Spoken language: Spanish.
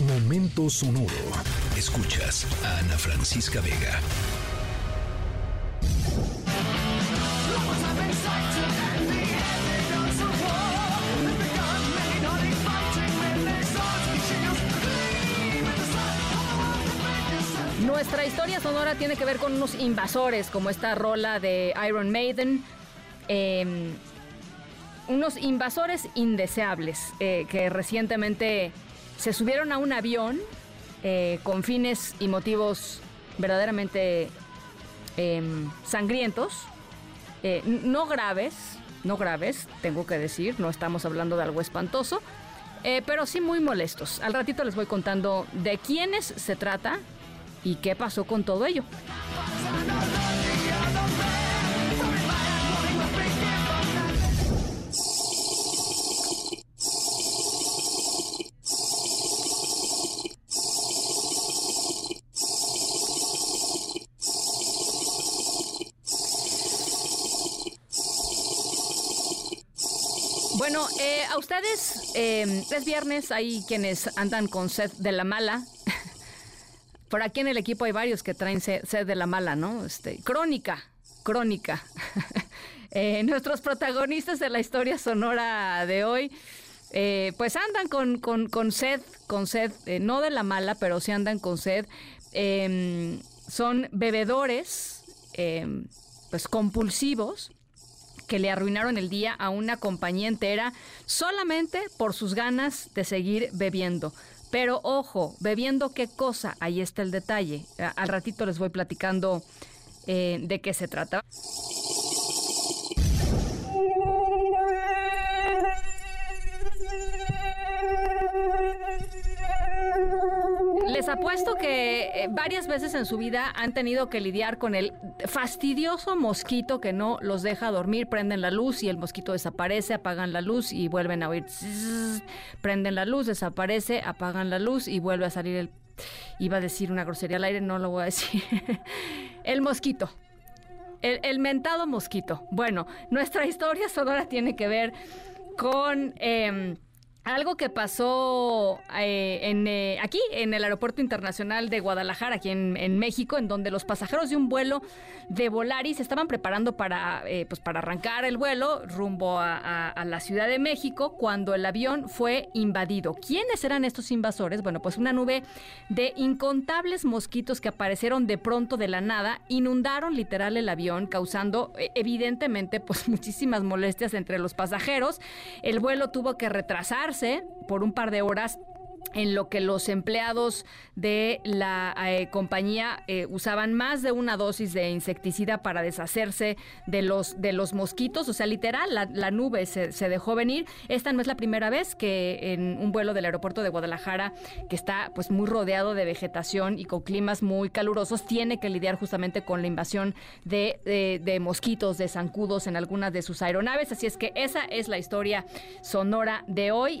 Momento sonoro. Escuchas a Ana Francisca Vega. Nuestra historia sonora tiene que ver con unos invasores, como esta rola de Iron Maiden. Em, unos invasores indeseables eh, que recientemente se subieron a un avión eh, con fines y motivos verdaderamente em, sangrientos, eh, no graves, no graves, tengo que decir, no estamos hablando de algo espantoso, pero sí muy molestos. Al ratito les voy contando de quiénes se trata y qué pasó con todo ello. Bueno, eh, a ustedes eh, es viernes, hay quienes andan con sed de la mala. Por aquí en el equipo hay varios que traen sed, de la mala, ¿no? Este, crónica, crónica. Eh, nuestros protagonistas de la historia sonora de hoy, pues andan con, con, sed, con sed, no de la mala, pero sí andan con sed. Em, son bebedores, em, pues compulsivos que le arruinaron el día a una compañía entera solamente por sus ganas de seguir bebiendo. Pero ojo, bebiendo qué cosa, ahí está el detalle. Al ratito les voy platicando eh, de qué se trata. Les apuesto que eh, varias veces en su vida han tenido que lidiar con el fastidioso mosquito que no los deja dormir. Prenden la luz y el mosquito desaparece, apagan la luz y vuelven a oír. prenden la luz, desaparece, apagan la luz y vuelve a salir el... Iba a decir una grosería al aire, no lo voy a decir. el mosquito. El, mentado mosquito. Bueno, nuestra historia sonora tiene que ver con... Em, algo que pasó eh, en, eh, aquí, en el Aeropuerto Internacional de Guadalajara, aquí en, México, en donde los pasajeros de un vuelo de Volaris estaban preparando para, eh, pues para arrancar el vuelo rumbo a, a, la Ciudad de México cuando el avión fue invadido. ¿Quiénes eran estos invasores? Bueno, pues una nube de incontables mosquitos que aparecieron de pronto de la nada, inundaron literal el avión, causando evidentemente pues muchísimas molestias entre los pasajeros. El vuelo tuvo que retrasarse por un par de horas en lo que los empleados de la eh, compañía eh, usaban más de una dosis de insecticida para deshacerse de los de los mosquitos, o sea, literal, la, nube se, dejó venir. Esta no es la primera vez que en un vuelo del aeropuerto de Guadalajara, que está pues muy rodeado de vegetación y con climas muy calurosos, tiene que lidiar justamente con la invasión de, de, de mosquitos, de zancudos en algunas de sus aeronaves. Así es que esa es la historia sonora de hoy.